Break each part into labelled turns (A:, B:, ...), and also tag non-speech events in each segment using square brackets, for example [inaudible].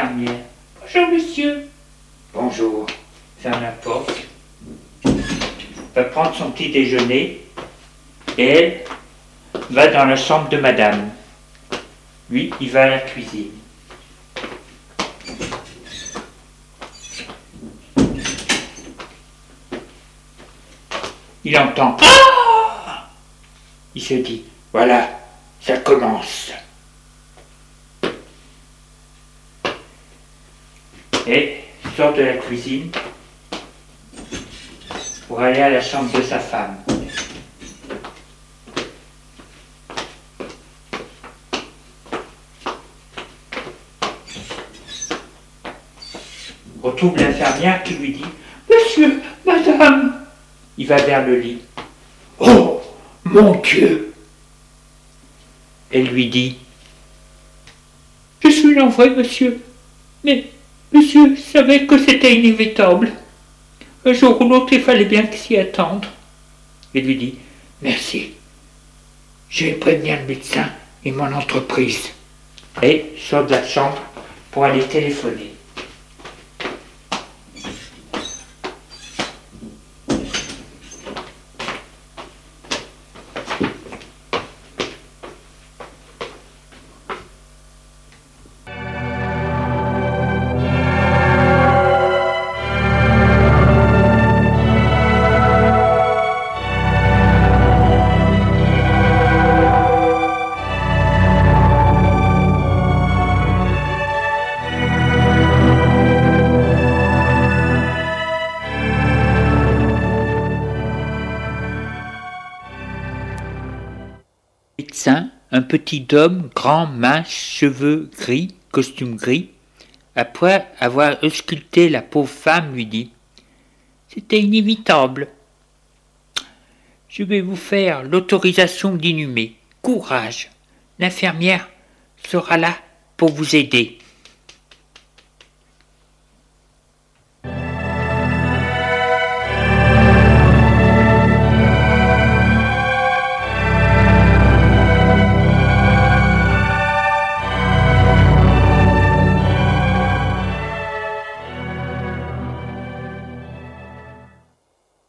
A: L'infirmière. Bonjour monsieur. Bonjour. Ferme la porte. Va prendre son petit déjeuner. Et elle va dans la chambre de madame. Lui, il va à la cuisine. Il entend. Ah il se dit, voilà, ça commence. Et sort de la cuisine pour aller à la chambre de sa femme. Retrouve l'infirmière qui lui dit Monsieur, madame Il va vers le lit. Oh, mon Dieu Elle lui dit Je suis l'envoyé, monsieur. Mais Monsieur savait que c'était inévitable. Un jour ou l'autre, il fallait bien s'y attendre. Il lui dit Merci. Je vais prévenir le médecin et mon entreprise. Et sort de la chambre pour aller téléphoner. Petit homme, grand, mince, cheveux gris, costume gris, après avoir ausculté la pauvre femme, lui dit C'était inévitable. Je vais vous faire l'autorisation d'inhumer. Courage. L'infirmière sera là pour vous aider.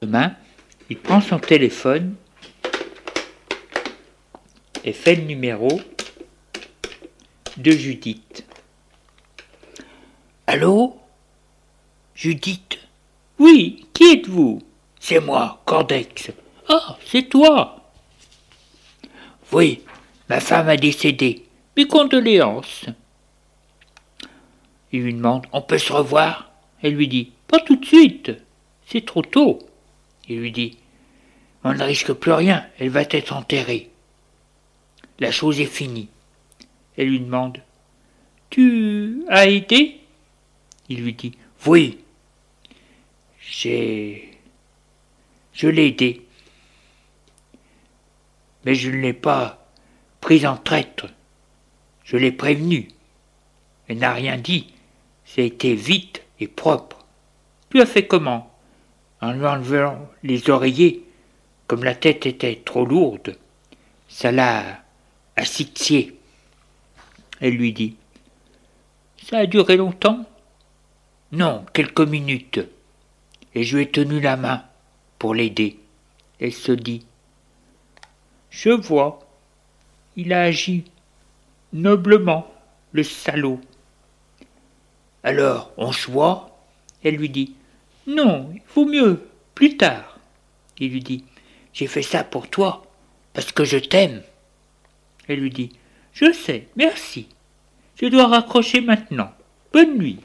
A: Demain, il prend son téléphone et fait le numéro de Judith. Allô? Judith? Oui, qui êtes-vous? C'est moi, Cordex. Ah, c'est toi Oui, ma femme a décédé. Mes condoléances. Il lui demande On peut se revoir? Elle lui dit Pas tout de suite, c'est trop tôt. Il lui dit On ne risque plus rien, elle va être enterrée. La chose est finie. Elle lui demande Tu as aidé Il lui dit Oui. J'ai. Je l'ai aidé. Mais je ne l'ai pas pris en traître. Je l'ai prévenu. Elle n'a rien dit. Été vite et propre. Tu as fait comment? En lui enlevant les oreillers, comme la tête était trop lourde. Ça l'a asphyxié. Elle lui dit Ça a duré longtemps? Non, quelques minutes. Et je lui ai tenu la main pour l'aider. Elle se dit Je vois, il a agi noblement, le salaud. Alors, on se voit Elle lui dit Non, il vaut mieux, plus tard. Il lui dit J'ai fait ça pour toi, parce que je t'aime. Elle lui dit Je sais, merci. Je dois raccrocher maintenant. Bonne nuit.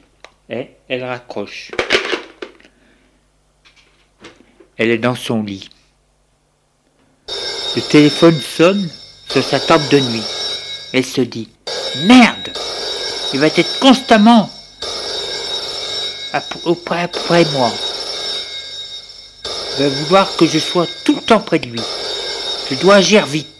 A: Et elle raccroche. Elle est dans son lit. Le téléphone sonne sur sa table de nuit. Elle se dit Merde Il va être constamment auprès, de moi. Il va vouloir que je sois tout le temps près de lui. Je dois agir vite.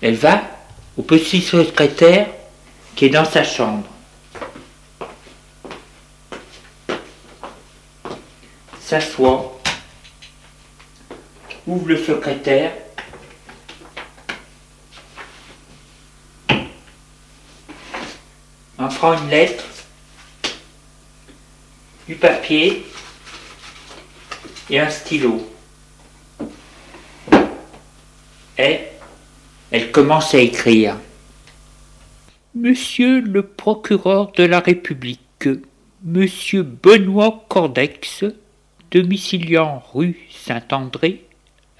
A: Elle va au petit secrétaire qui est dans sa chambre. S'assoit, ouvre le secrétaire on prend une lettre, du papier et un stylo. Et elle commence à écrire. Monsieur le procureur de la République, Monsieur Benoît Cordex, domiciliant rue Saint-André,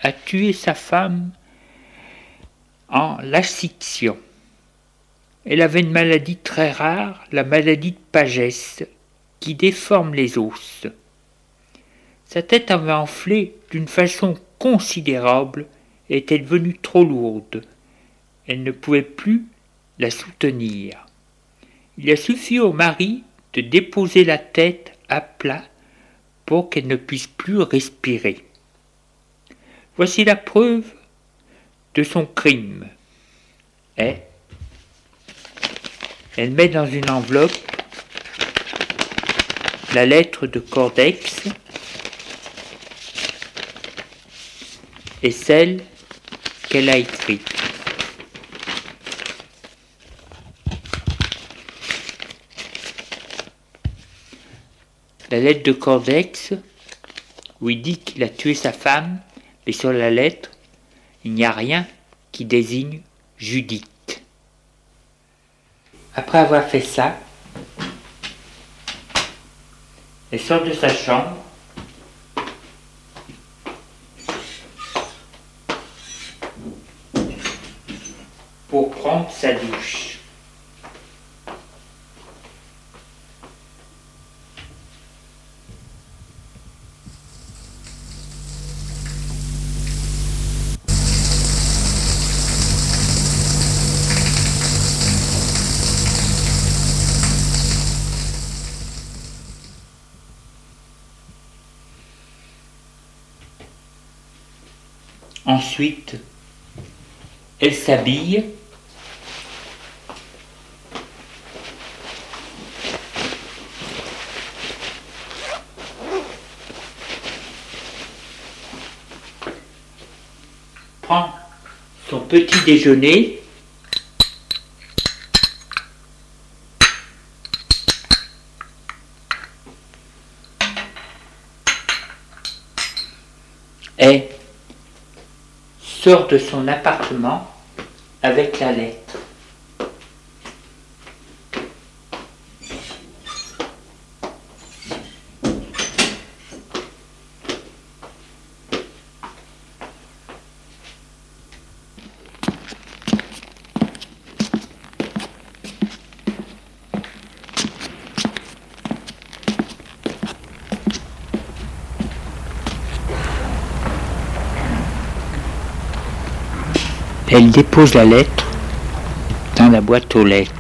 A: a tué sa femme en l'assixion. Elle avait une maladie très rare, la maladie de Pagès, qui déforme les os. Sa tête avait enflé d'une façon considérable et était devenue trop lourde. Elle ne pouvait plus la soutenir. Il a suffi au mari de déposer la tête à plat pour qu'elle ne puisse plus respirer. Voici la preuve de son crime. Elle met dans une enveloppe la lettre de Cordex et celle qu'elle a écrite. La lettre de Cordex, où il dit qu'il a tué sa femme, et sur la lettre, il n'y a rien qui désigne Judith. Après avoir fait ça, elle sort de sa chambre pour prendre sa douche. Ensuite, Elle s'habille. Prend son petit déjeuner. Et de son appartement avec la lettre. Elle dépose la lettre dans la boîte aux lettres.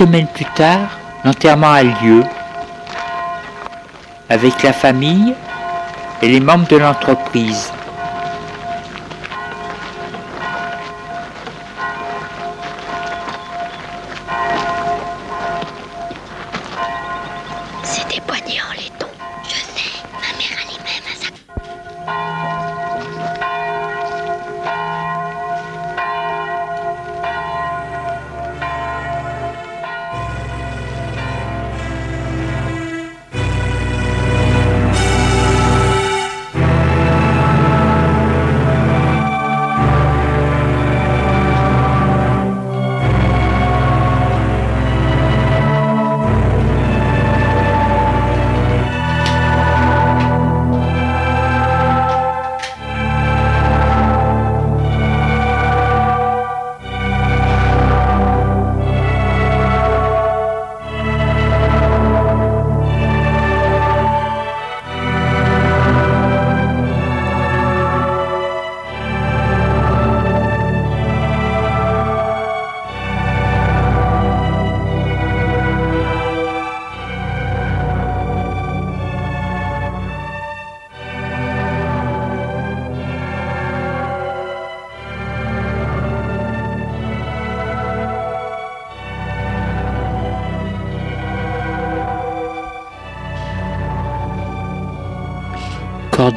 A: Semaine plus tard, l'enterrement a lieu avec la famille et les membres de l'entreprise.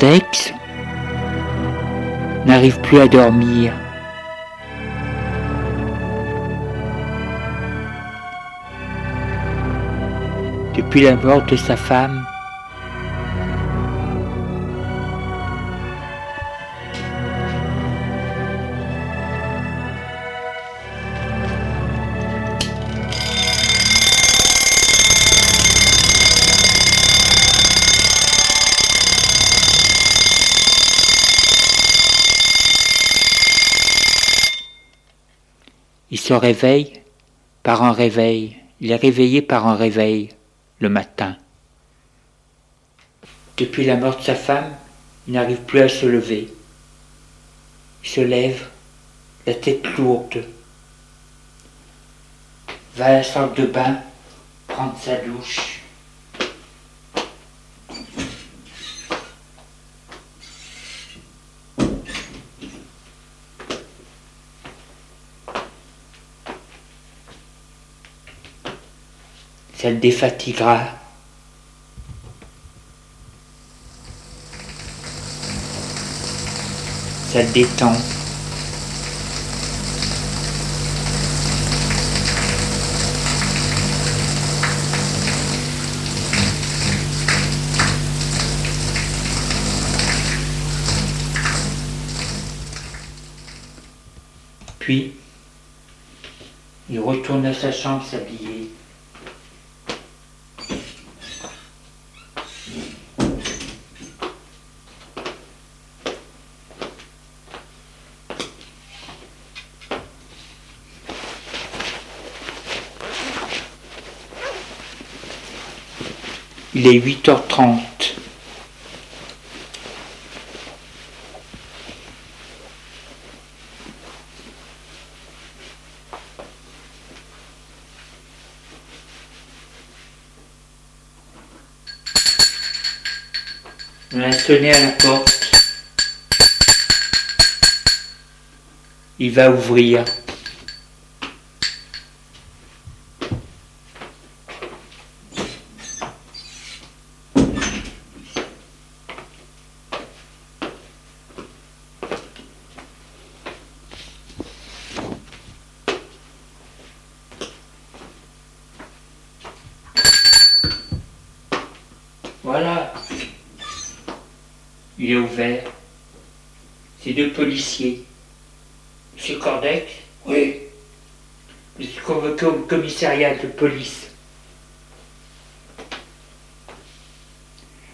A: Cordex n'arrive plus à dormir. Depuis la mort de sa femme, se réveille par un réveil. Il est réveillé par un réveil le matin. Depuis la mort de sa femme, il n'arrive plus à se lever. Il se lève, la tête lourde, va à la salle de bain, prendre sa douche. Ça le défatiguera. Ça détend. Puis, il retourne à sa chambre s'habiller. Il est 8h30. On a sonné à la porte. Il va ouvrir. Voilà. Il est ouvert. C'est deux policiers. Monsieur Cordec Oui. Je suis convoqué au commissariat de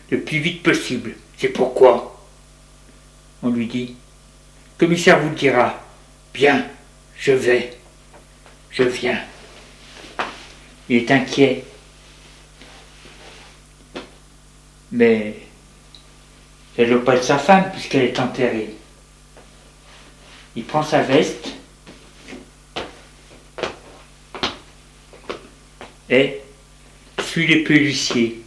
A: Le plus vite possible. C'est pourquoi On lui dit. Le commissaire vous le dira. Bien, je vais. Je viens. Il est inquiet. Mais elle ne doit pas être sa femme puisqu'elle est enterrée. Il prend sa veste et suit les policiers.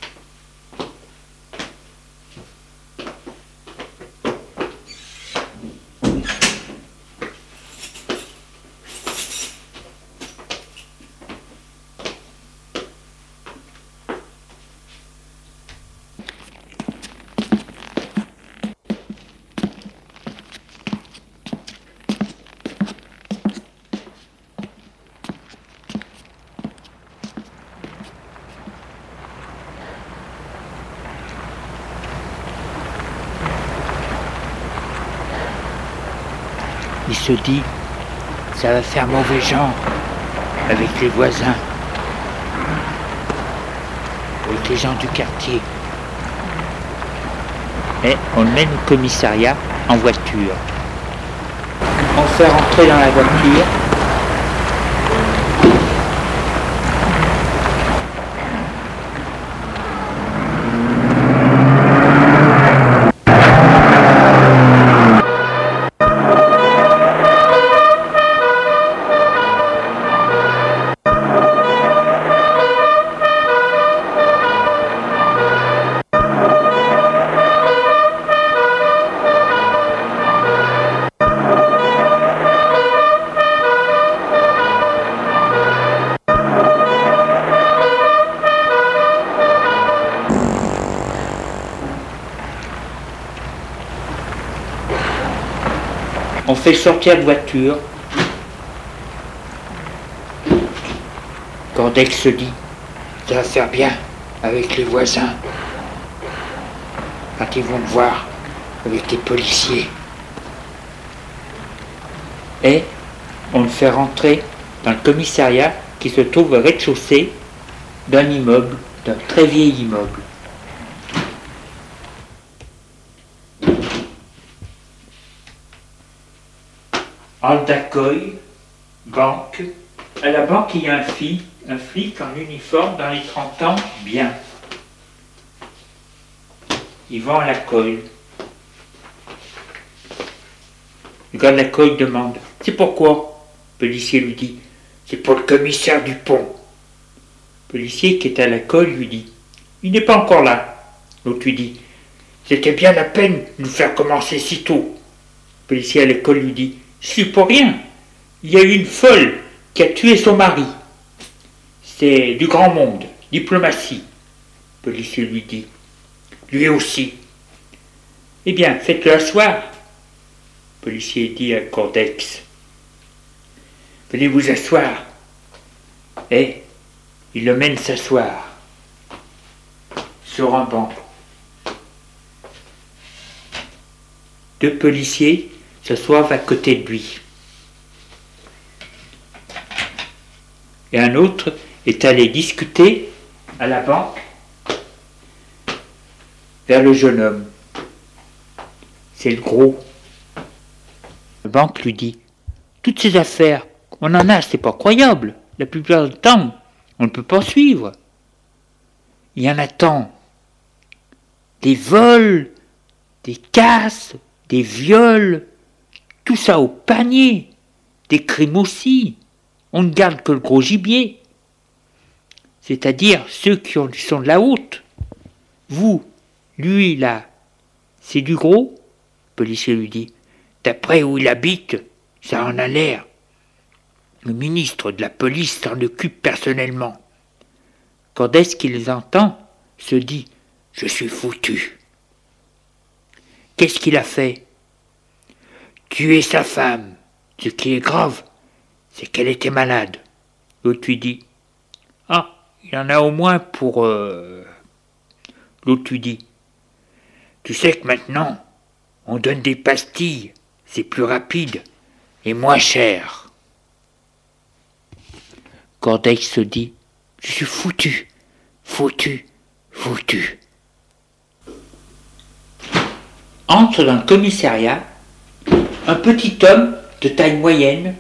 A: Ça va faire mauvais genre avec les voisins, avec les gens du quartier. Et on le mène au commissariat en voiture. On fait rentrer dans la voiture. Fait sortir de voiture. Cordex se dit, ça va faire bien avec les voisins. Quand ils vont me voir avec les policiers. Et on le fait rentrer dans le commissariat qui se trouve au rez-de-chaussée d'un immeuble, d'un très vieil immeuble. Hall d'accueil, banque. À la banque, il y a un flic, un flic en uniforme dans les 30 ans, bien. Il va à l'accueil. Le gars de l'accueil demande C'est pourquoi? Le policier lui dit C'est pour le commissaire Dupont. Le policier qui est à l'accueil lui dit Il n'est pas encore là. L'autre lui dit C'était bien la peine de nous faire commencer si tôt. Le policier à l'école lui dit suis pour rien. Il y a eu une folle qui a tué son mari. C'est du grand monde. diplomatie. Le policier lui dit. Lui aussi. Eh bien, faites-le asseoir. Policier dit à Cordex. Venez vous asseoir. Et il le mène s'asseoir sur un banc. Deux policiers s'assoient à côté de lui. Et un autre est allé discuter à la banque vers le jeune homme. C'est le gros. La banque lui dit Toutes ces affaires, on en a, c'est pas croyable. La plupart du temps, on ne peut pas suivre. Il y en a tant. Des vols, des casses, des viols, tout ça au panier, des crimes aussi. On ne garde que le gros gibier, c'est-à-dire ceux qui sont de la haute. Vous, lui là, c'est du gros Le policier lui dit. D'après où il habite, ça en a l'air. Le ministre de la police s'en occupe personnellement. Quand est-ce qu'il les entend, se dit Je suis foutu. Qu'est-ce qu'il a fait? Tuer sa femme. Ce qui est grave, c'est qu'elle était malade. L'autre lui dit Ah, il y en a au moins pour. Euh... L'autre lui dit Tu sais que maintenant, on donne des pastilles, c'est plus rapide et moins cher. Cordex se dit Je suis foutu, foutu, foutu. Entre dans le commissariat un petit homme de taille moyenne,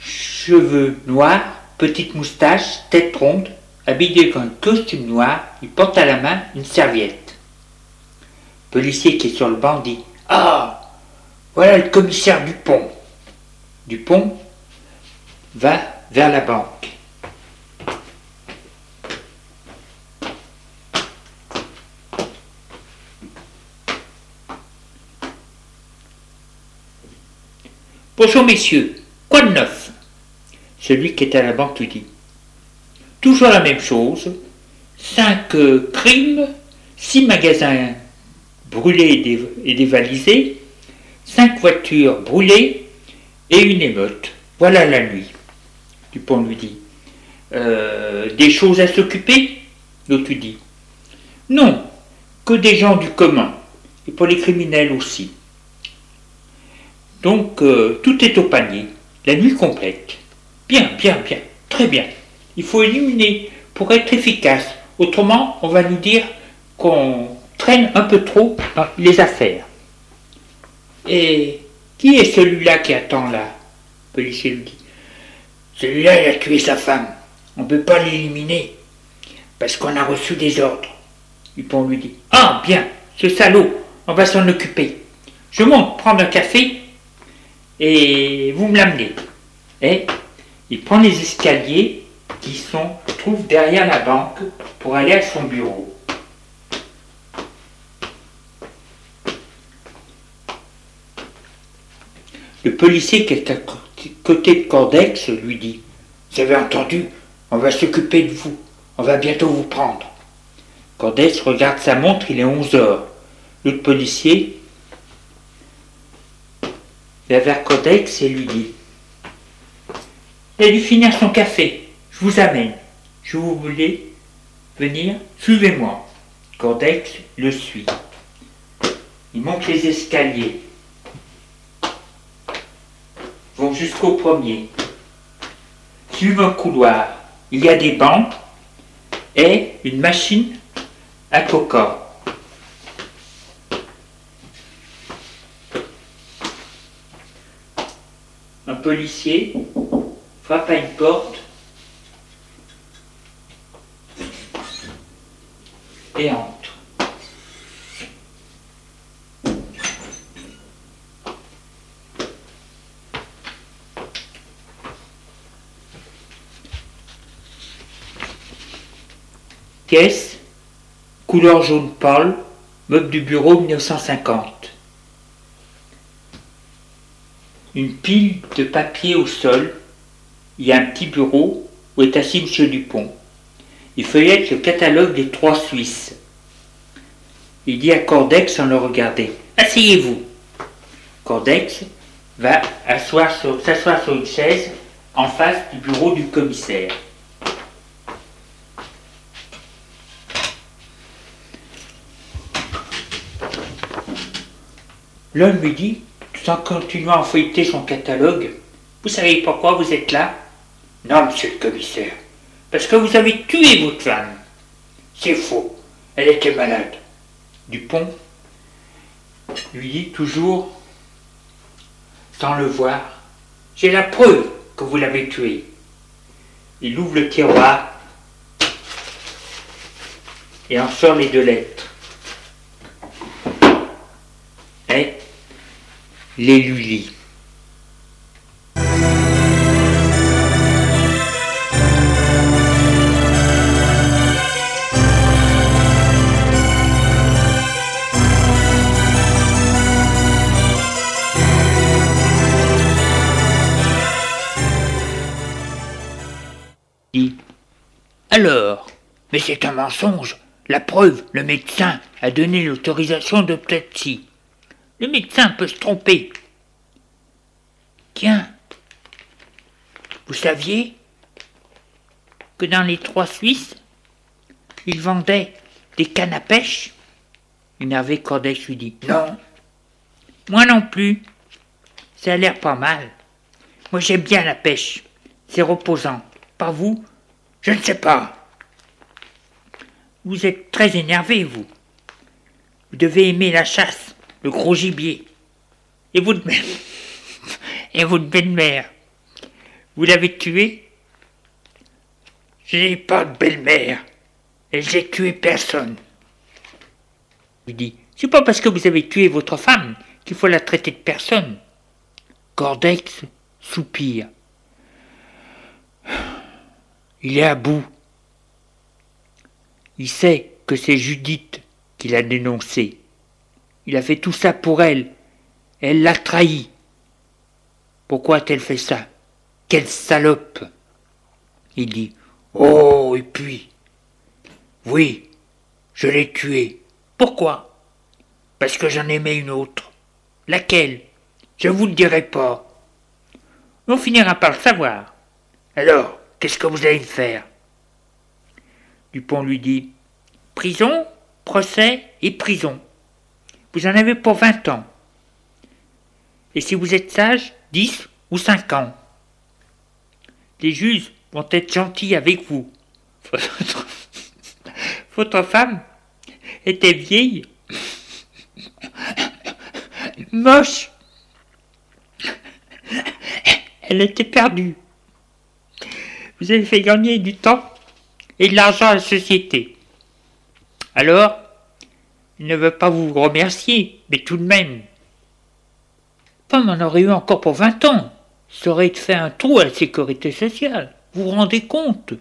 A: cheveux noirs, petite moustache, tête ronde, habillé un costume noir, il porte à la main une serviette. Policier qui est sur le banc dit Ah Voilà le commissaire Dupont. Dupont va vers la banque. Bonjour messieurs, quoi de neuf? Celui qui était à la banque lui dit. Toujours la même chose, cinq euh, crimes, six magasins brûlés et dévalisés, cinq voitures brûlées et une émeute. Voilà la nuit. Dupont lui dit. Euh, des choses à s'occuper? L'autre lui dit. Non, que des gens du commun, et pour les criminels aussi. Donc euh, tout est au panier, la nuit complète. Bien, bien, bien, très bien. Il faut éliminer pour être efficace. Autrement, on va nous dire qu'on traîne un peu trop dans les affaires. Et qui est celui-là qui attend là? Le policier lui dit. Celui-là, il a tué sa femme. On ne peut pas l'éliminer parce qu'on a reçu des ordres. Dupont lui dit. Ah, bien, ce salaud, on va s'en occuper. Je monte prendre un café et vous me l'amenez. Et il prend les escaliers qui sont, trouvent derrière la banque pour aller à son bureau. Le policier qui est à côté de Cordex lui dit Vous avez entendu On va s'occuper de vous. On va bientôt vous prendre. Cordex regarde sa montre, il est 11 heures. L'autre policier vers Codex et lui dit Il a dû finir son café, je vous amène. Je vous voulais venir, suivez-moi. Codex le suit. Il monte les escaliers, vont jusqu'au premier. Suivent un couloir. Il y a des bancs et une machine à coca. Policier frappe à une porte et entre. Caisse, couleur jaune pâle, meuble du bureau 1950 une pile de papier au sol, il y a un petit bureau où est assis M. Dupont. Il feuillette le catalogue des trois Suisses. Il dit à Cordex sans le regarder Asseyez-vous. Cordex va s'asseoir sur une chaise en face du bureau du commissaire. L'homme lui dit, en continuant à feuilleter son catalogue, Vous savez pourquoi vous êtes là? Non, monsieur le commissaire, parce que vous avez tué votre femme. C'est faux, elle était malade. Dupont lui dit toujours, sans le voir, J'ai la preuve que vous l'avez tué. Il ouvre le tiroir et en sort les deux lettres. Et les Alors Mais c'est un mensonge. La preuve, le médecin a donné l'autorisation d'autopsie. Le médecin peut se tromper. Tiens, vous saviez que dans les trois Suisses, ils vendaient des cannes à pêche? Énervé, Cordex lui dit Non, moi non plus. Ça a l'air pas mal. Moi j'aime bien la pêche. C'est reposant. Pas vous? Je ne sais pas. Vous êtes très énervé, vous. Vous devez aimer la chasse, le gros gibier. Et votre mère. Et votre belle-mère. Vous l'avez tuée Je n'ai pas de belle-mère. Et j'ai tué personne. Il dit C'est pas parce que vous avez tué votre femme qu'il faut la traiter de personne. Cordex soupire. Il est à bout. Il sait que c'est Judith qui l'a dénoncé. Il a fait tout ça pour elle. Elle l'a trahi. Pourquoi a-t-elle fait ça? Quelle salope Il dit Oh, et puis? Oui, je l'ai tuée. Pourquoi? Parce que j'en aimais une autre. Laquelle? Je vous le dirai pas. On finira par le savoir. Alors, qu'est-ce que vous allez faire? Dupont lui dit Prison, procès et prison. Vous en avez pour vingt ans. Et si vous êtes sage, dix ou cinq ans. Les juges vont être gentils avec vous. [laughs] Votre, femme était vieille, [laughs] moche. Elle était perdue. Vous avez fait gagner du temps et de l'argent à la société. Alors, il ne veut pas vous remercier, mais tout de même. Femme en aurait eu encore pour vingt ans. Ça aurait fait un trou à la sécurité sociale. Vous vous rendez compte?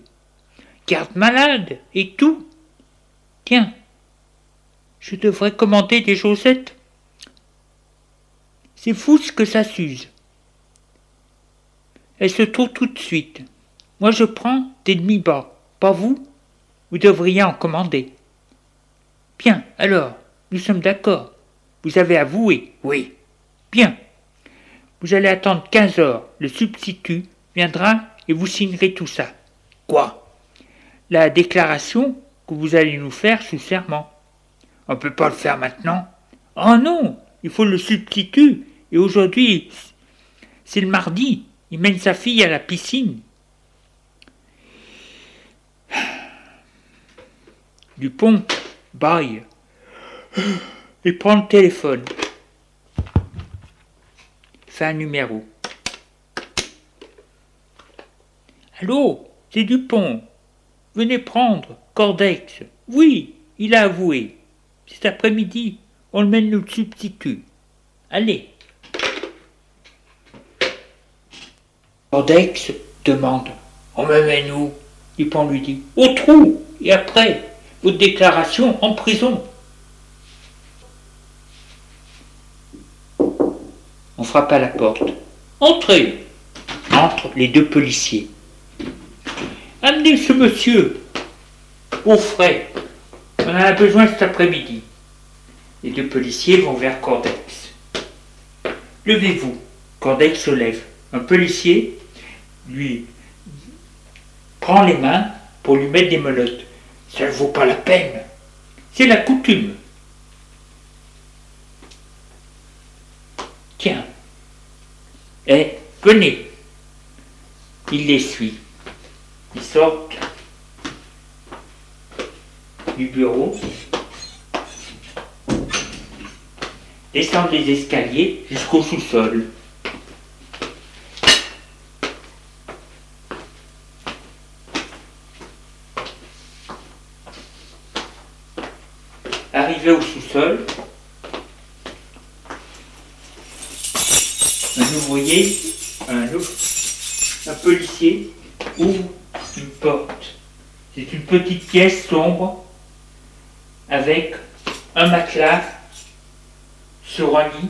A: Garde malade et tout. Tiens, je devrais commander des chaussettes. C'est fou ce que ça s'use. Elle se trouve tout de suite. Moi je prends des demi-bas. Pas vous? Vous devriez en commander. Bien, alors, nous sommes d'accord. Vous avez avoué Oui. Bien. Vous allez attendre quinze heures. Le substitut viendra et vous signerez tout ça. Quoi? La déclaration que vous allez nous faire sous serment. On ne peut pas le faire maintenant. Oh non Il faut le substitut. Et aujourd'hui, c'est le mardi. Il mène sa fille à la piscine. Dupont baille et prend le téléphone. Fait un numéro. Allô, c'est Dupont. Venez prendre Cordex. Oui, il a avoué. Cet après-midi, on le mène le substitut. Allez. Cordex demande On me mène où? Dupont lui dit Au trou Et après? Votre déclaration en prison. On frappe à la porte. Entrez Entrent les deux policiers. Amenez ce monsieur au frais. On en a besoin cet après-midi. Les deux policiers vont vers Cordex. Levez-vous. Cordex se lève. Un policier lui prend les mains pour lui mettre des menottes. Ça ne vaut pas la peine. C'est la coutume. Tiens. Eh, venez. Il les suit. Ils sortent du bureau, descendent les escaliers jusqu'au sous-sol. Un ouvrier, un, un policier ouvre une porte. C'est une petite pièce sombre avec un matelas sur un lit,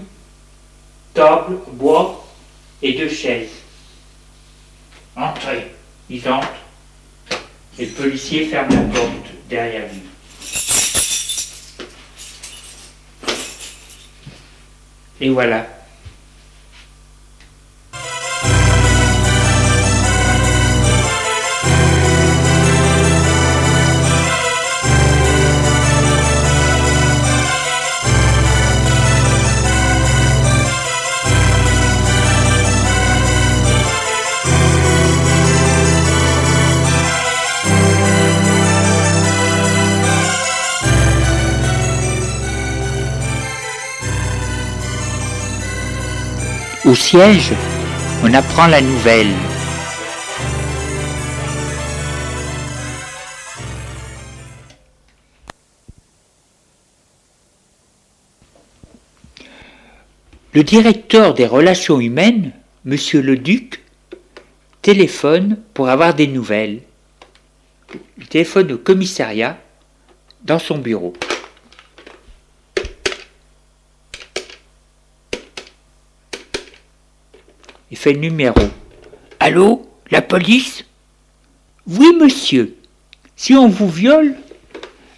A: table, bois et deux chaises. Entrez. Ils entrent et le policier ferme la porte derrière lui. Et siège, on apprend la nouvelle. Le directeur des relations humaines, Monsieur le Duc, téléphone pour avoir des nouvelles. Il téléphone au commissariat dans son bureau. Il fait le numéro. Allô La police? Oui, monsieur. Si on vous viole,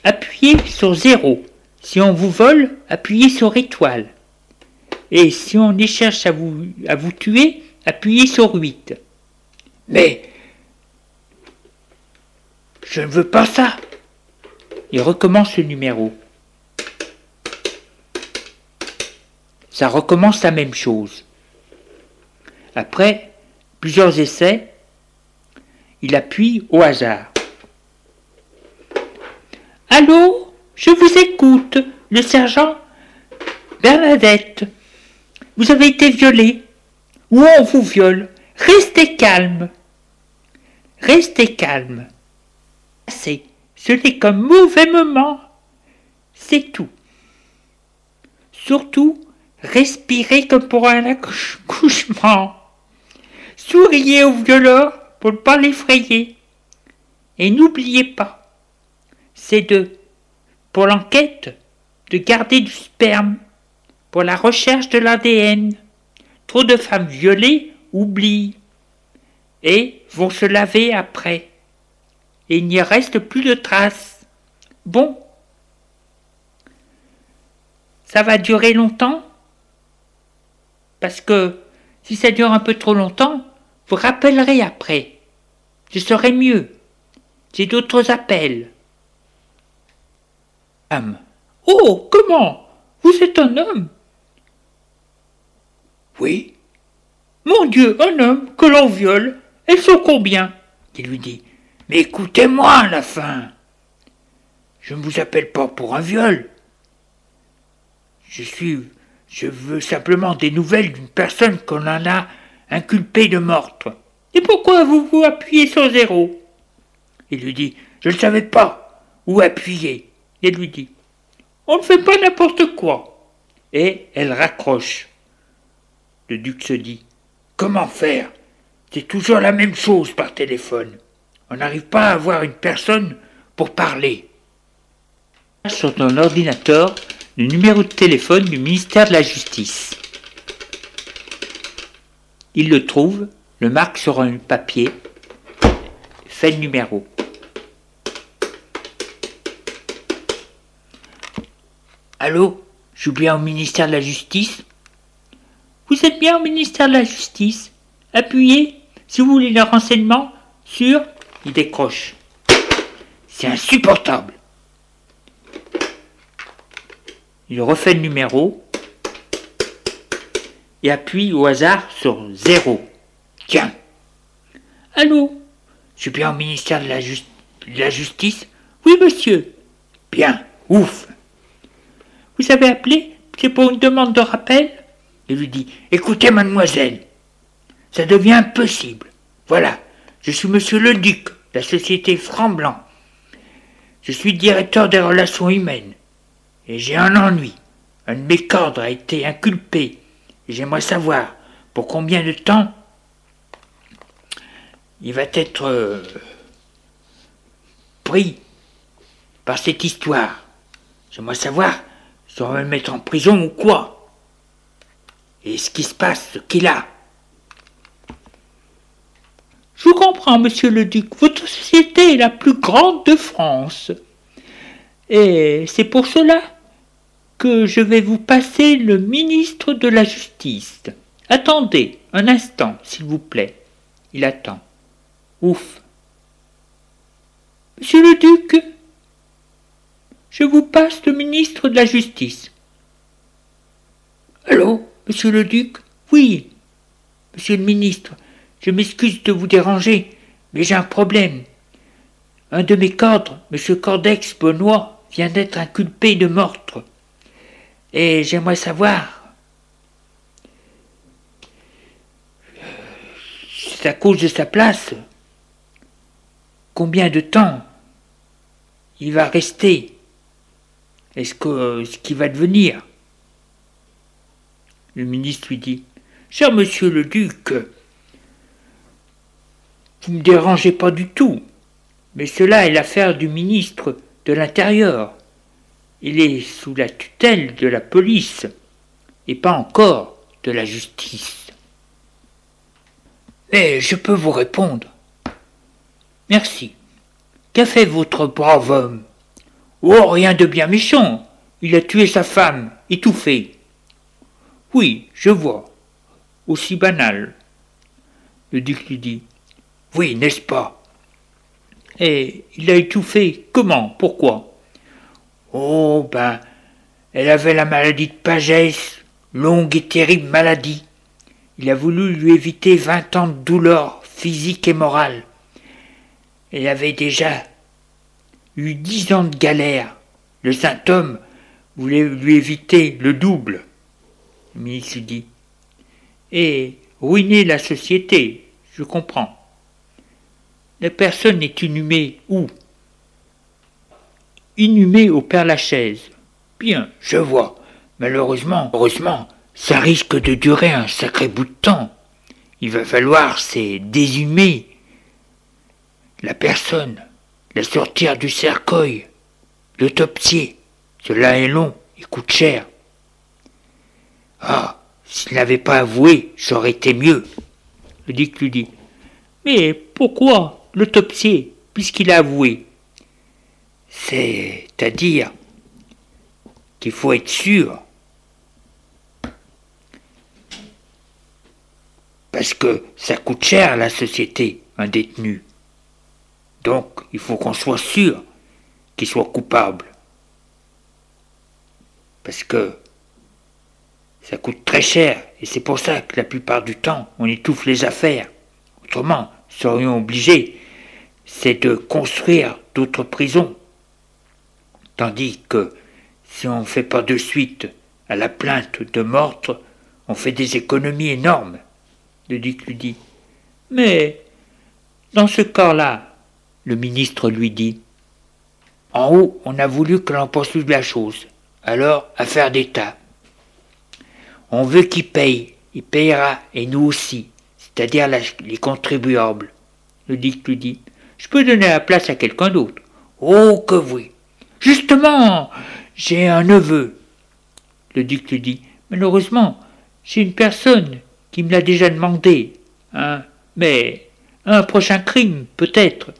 A: appuyez sur zéro. Si on vous vole, appuyez sur étoile. Et si on cherche à vous, à vous tuer, appuyez sur 8. Mais je ne veux pas ça. Il recommence le numéro. Ça recommence la même chose. Après plusieurs essais, il appuie au hasard. Allô Je vous écoute, le sergent Bernadette. Vous avez été violé. Ou on vous viole? Restez calme. Restez calme. C'est, ce n'est qu'un mauvais moment. C'est tout. Surtout, respirez comme pour un accouchement. Souriez au violeur pour ne pas l'effrayer. Et n'oubliez pas, c'est de, pour l'enquête, de garder du sperme, pour la recherche de l'ADN. Trop de femmes violées oublient et vont se laver après. Et il n'y reste plus de traces. Bon. Ça va durer longtemps Parce que si ça dure un peu trop longtemps, vous rappellerez après. Je serai mieux. J'ai d'autres appels. Femme. Oh, comment? Vous êtes un homme Oui. Mon Dieu, un homme que l'on viole. Elles sont combien? Il lui dit. Mais écoutez-moi à la fin. Je ne vous appelle pas pour un viol. Je suis. Je veux simplement des nouvelles d'une personne qu'on en a inculpé de meurtre. Et pourquoi vous vous appuyez sur zéro? Il lui dit Je ne savais pas où appuyer. Elle lui dit On ne fait pas n'importe quoi. Et elle raccroche. Le duc se dit Comment faire? C'est toujours la même chose par téléphone. On n'arrive pas à avoir une personne pour parler. Sur ton ordinateur, le numéro de téléphone du ministère de la Justice. Il le trouve, le marque sur un papier, fait le numéro. Allô Je suis bien au ministère de la Justice? Vous êtes bien au ministère de la Justice? Appuyez, si vous voulez le renseignement, sur... Il décroche. C'est insupportable. Il refait le numéro et appuie au hasard sur 0. Tiens. Allô? Je suis bien au ministère de la, Justice? Oui, monsieur. Bien. Ouf. Vous avez appelé? C'est pour une demande de rappel? Il lui dit Écoutez, mademoiselle, ça devient impossible. Voilà, je suis monsieur le duc, la société Franc-Blanc. Je suis directeur des relations humaines. Et j'ai un ennui. Un de mes cadres a été inculpé. J'aimerais savoir pour combien de temps il va être euh, pris par cette histoire? J'aimerais savoir si on va le mettre en prison ou quoi? Et ce qui se passe, ce qu'il a? Je vous comprends, monsieur le duc. Votre société est la plus grande de France. Et c'est pour cela que je vais vous passer le ministre de la Justice. Attendez un instant, s'il vous plaît. Il attend. Ouf. Monsieur le duc, je vous passe le ministre de la Justice. Allô, monsieur le duc? Oui. Monsieur le ministre, je m'excuse de vous déranger, mais j'ai un problème. Un de mes cadres, monsieur Cordex Benoît, vient d'être inculpé de meurtre. Et j'aimerais savoir. C'est à cause de sa place. Combien de temps il va rester Est-ce que ce qui va devenir Le ministre lui dit Cher monsieur le duc, vous ne me dérangez pas du tout, mais cela est l'affaire du ministre de l'Intérieur. Il est sous la tutelle de la police et pas encore de la justice. Mais je peux vous répondre. Merci. Qu'a fait votre brave homme? Oh, rien de bien méchant. Il a tué sa femme, étouffée. Oui, je vois. Aussi banal. Le duc lui dit. Oui, n'est-ce pas? Et il a étouffé comment? Pourquoi? Oh, ben, elle avait la maladie de Pagès, longue et terrible maladie. Il a voulu lui éviter vingt ans de douleur physique et morale. Elle avait déjà eu dix ans de galère. Le saint homme voulait lui éviter le double. Le ministre dit. Et ruiner la société, je comprends. La personne est inhumée où? Inhumée au Père Lachaise. Bien, je vois. Malheureusement, heureusement, ça risque de durer un sacré bout de temps. Il va falloir, c'est déshumer la personne, la sortir du cercueil, l'autopsier. Cela est long et coûte cher. Ah, s'il n'avait pas avoué, ça aurait été mieux. Le dit. Mais pourquoi l'autopsier, puisqu'il a avoué? C'est-à-dire qu'il faut être sûr. Parce que ça coûte cher à la société, un détenu. Donc, il faut qu'on soit sûr qu'il soit coupable. Parce que ça coûte très cher, et c'est pour ça que la plupart du temps, on étouffe les affaires. Autrement, serions obligés, c'est de construire d'autres prisons. Tandis que si on ne fait pas de suite à la plainte de meurtre, on fait des économies énormes. Le duc lui dit. Mais dans ce cas-là, le ministre lui dit. En haut, on a voulu que l'on poursuive la chose. Alors, affaire d'État. On veut qu'il paye, il payera, et nous aussi, c'est-à-dire les contribuables. Le dit. Je peux donner la place à quelqu'un d'autre. Oh, que oui. Justement, j'ai un neveu. Le duc lui dit. Malheureusement, j'ai une personne qui me l'a déjà demandé. Hein, mais un prochain crime, peut-être.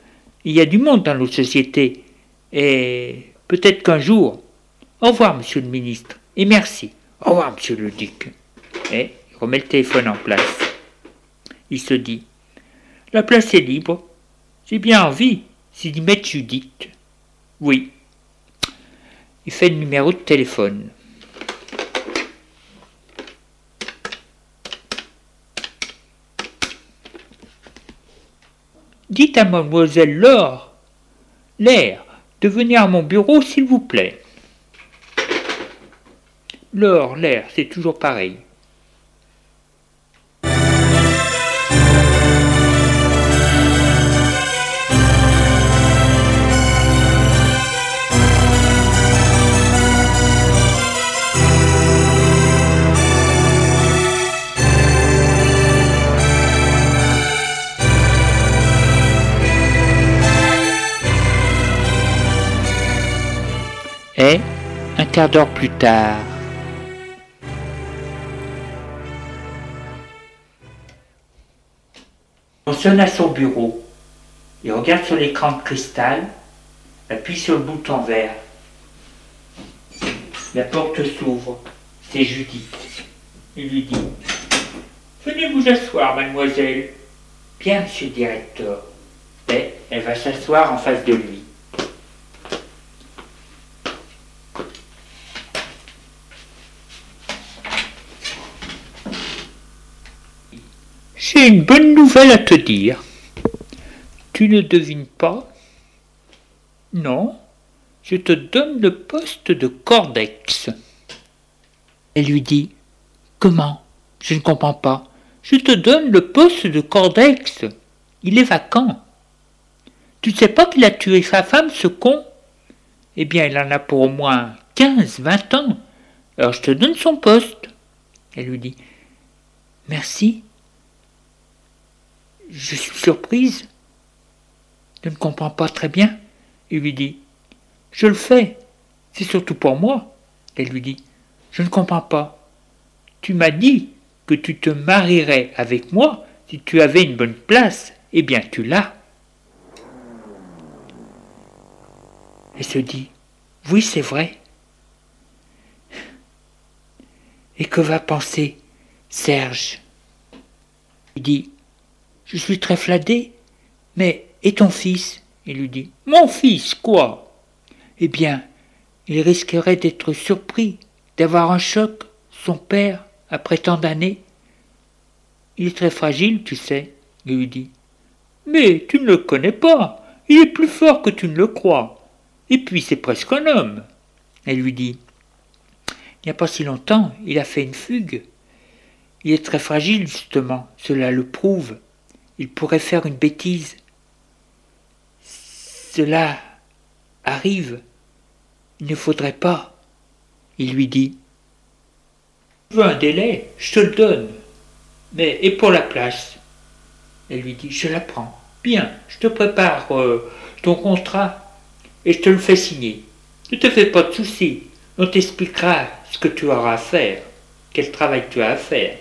A: Il y a du monde dans nos sociétés. Et peut-être qu'un jour. Au revoir, monsieur le ministre. Et merci. Au revoir, monsieur le duc. Et il remet le téléphone en place. Il se dit La place est libre. J'ai bien envie, c'est d'y mettre Judith. Oui. Fait le numéro de téléphone. Dites à mademoiselle Laure, l'air, de venir à mon bureau, s'il vous plaît. L'or, l'air, c'est toujours pareil. Un quart d'heure plus tard, on sonne à son bureau. Il regarde sur l'écran de cristal, appuie sur le bouton vert. La porte s'ouvre. C'est Judith. Il lui dit Venez vous asseoir, mademoiselle. Bien, monsieur le directeur. Et elle va s'asseoir en face de lui. Une bonne nouvelle à te dire. Tu ne devines pas? Non, je te donne le poste de cordex. Elle lui dit Comment? Je ne comprends pas. Je te donne le poste de cordex. Il est vacant. Tu ne sais pas qu'il a tué sa femme, ce con? Eh bien, il en a pour au moins quinze, vingt ans. Alors je te donne son poste. Elle lui dit Merci. Je suis surprise. Je ne comprends pas très bien. Il lui dit Je le fais. C'est surtout pour moi. Elle lui dit Je ne comprends pas. Tu m'as dit que tu te marierais avec moi si tu avais une bonne place. Eh bien, tu l'as. Elle se dit Oui, c'est vrai. Et que va penser Serge? Il dit je suis très flatté. Mais et ton fils? Il lui dit Mon fils, quoi? Eh bien, il risquerait d'être surpris, d'avoir un choc, son père, après tant d'années. Il est très fragile, tu sais, il lui dit. Mais tu ne le connais pas. Il est plus fort que tu ne le crois. Et puis c'est presque un homme. Elle lui dit. Il n'y a pas si longtemps, il a fait une fugue. Il est très fragile, justement, cela le prouve il pourrait faire une bêtise. Cela arrive. Il ne faudrait pas. Il lui dit. Tu veux un délai? Je te le donne. Mais et pour la place? Elle lui dit Je la prends. Bien, je te prépare euh, ton contrat et je te le fais signer. Ne te fais pas de soucis. On t'expliquera ce que tu auras à faire, quel travail tu as à faire.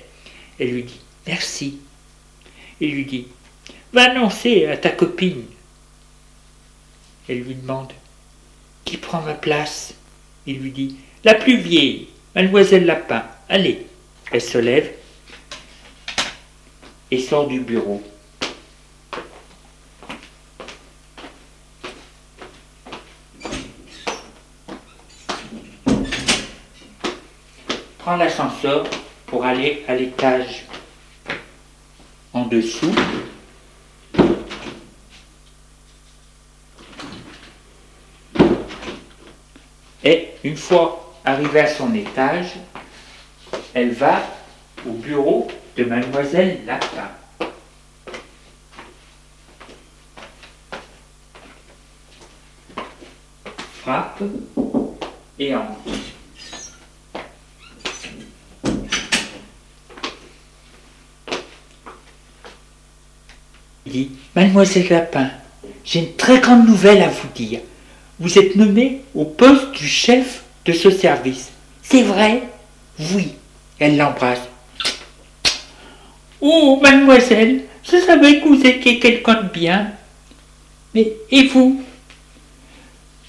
A: Elle lui dit Merci. Il lui dit Va annoncer à ta copine. Elle lui demande Qui prend ma place? Il lui dit La plus vieille, mademoiselle Lapin. Allez. Elle se lève et sort du bureau. Prend l'ascenseur pour aller à l'étage en dessous. Et une fois arrivée à son étage, elle va au bureau de mademoiselle Lapin. Frappe et entre. Dit Mademoiselle Lapin, j'ai une très grande nouvelle à vous dire. Vous êtes nommé au poste du chef de ce service. C'est vrai? Oui. Elle l'embrasse. Oh, mademoiselle, je savais que vous étiez quelqu'un de bien. Mais et vous?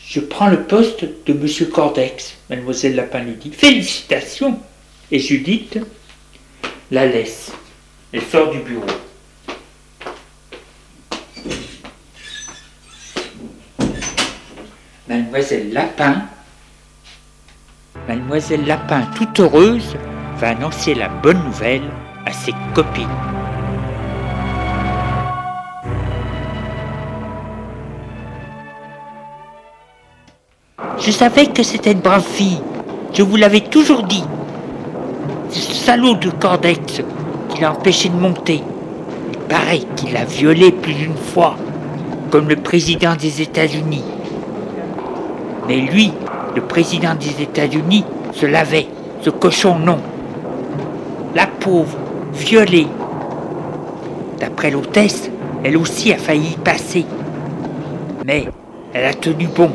A: Je prends le poste de Monsieur Cordex, mademoiselle Lapin lui dit. Félicitations Et Judith la laisse. Elle sort du bureau. Mademoiselle Lapin, Mademoiselle Lapin, toute heureuse, va annoncer la bonne nouvelle à ses copines. Je savais que c'était une brave fille. Je vous l'avais toujours dit. C'est ce salaud de Cordex qui l'a empêché de monter. Il paraît qu'il l'a violée plus d'une fois, comme le président des États-Unis. Mais lui, le président des États-Unis, se lavait, ce cochon non. La pauvre, violée. D'après l'hôtesse, elle aussi a failli y passer. Mais elle a tenu bon.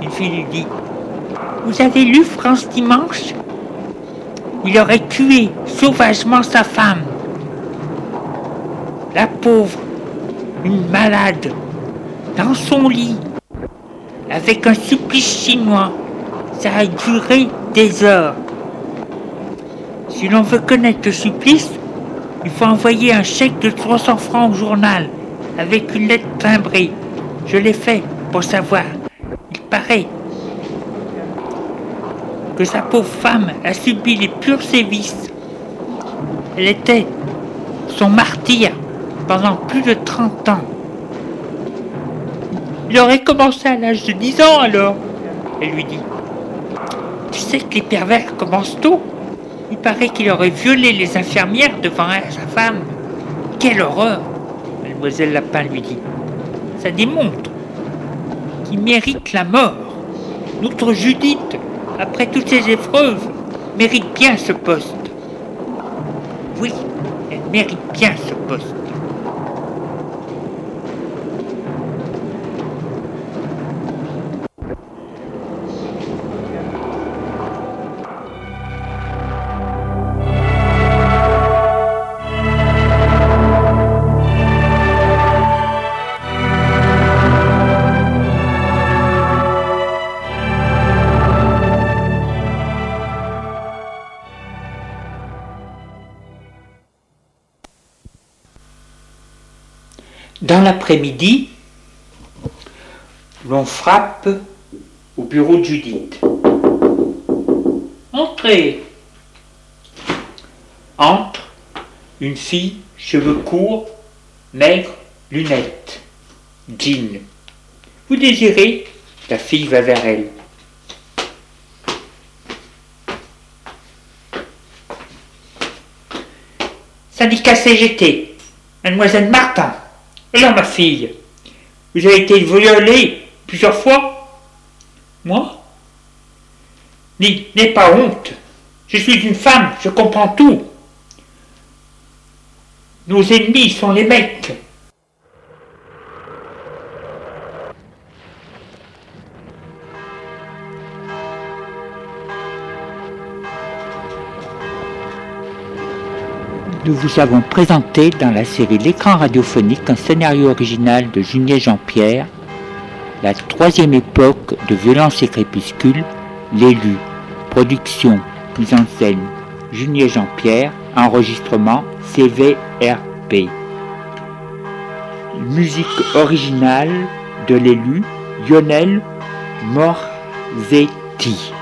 A: Une fille lui dit Vous avez lu France Dimanche? Il aurait tué sauvagement sa femme. La pauvre, une malade, dans son lit, avec un supplice chinois. Ça a duré des heures. Si l'on veut connaître le supplice, il faut envoyer un chèque de 300 francs au journal avec une lettre timbrée. Je l'ai fait pour savoir. Il paraît que sa pauvre femme a subi les purs sévices. Elle était son martyr pendant plus de 30 ans. Il aurait commencé à l'âge de 10 ans alors. Elle lui dit Tu sais que les pervers commencent tôt. Il paraît qu'il aurait violé les infirmières devant sa femme. Quelle horreur Mademoiselle Lapin lui dit Ça démontre qu'il mérite la mort. Notre Judith, après toutes ces épreuves, mérite bien ce poste. Oui, elle mérite bien ce poste. Dans l'après-midi, l'on frappe au bureau de Judith. Entrez. Entre une fille, cheveux courts, maigre, lunettes, jean. Vous désirez La fille va vers elle. Syndicat CGT, mademoiselle Martin. Alors, ma fille, vous avez été violée plusieurs fois Moi? N'aie pas honte. Je suis une femme, je comprends tout. Nos ennemis sont les mecs. Nous vous avons présenté dans la série L'écran radiophonique un scénario original de Junier Jean-Pierre, la troisième époque de Violence et Crépuscule, l'élu, production, mise en scène, Junier Jean-Pierre, enregistrement CVRP. Musique originale de l'élu, Lionel Morzetti.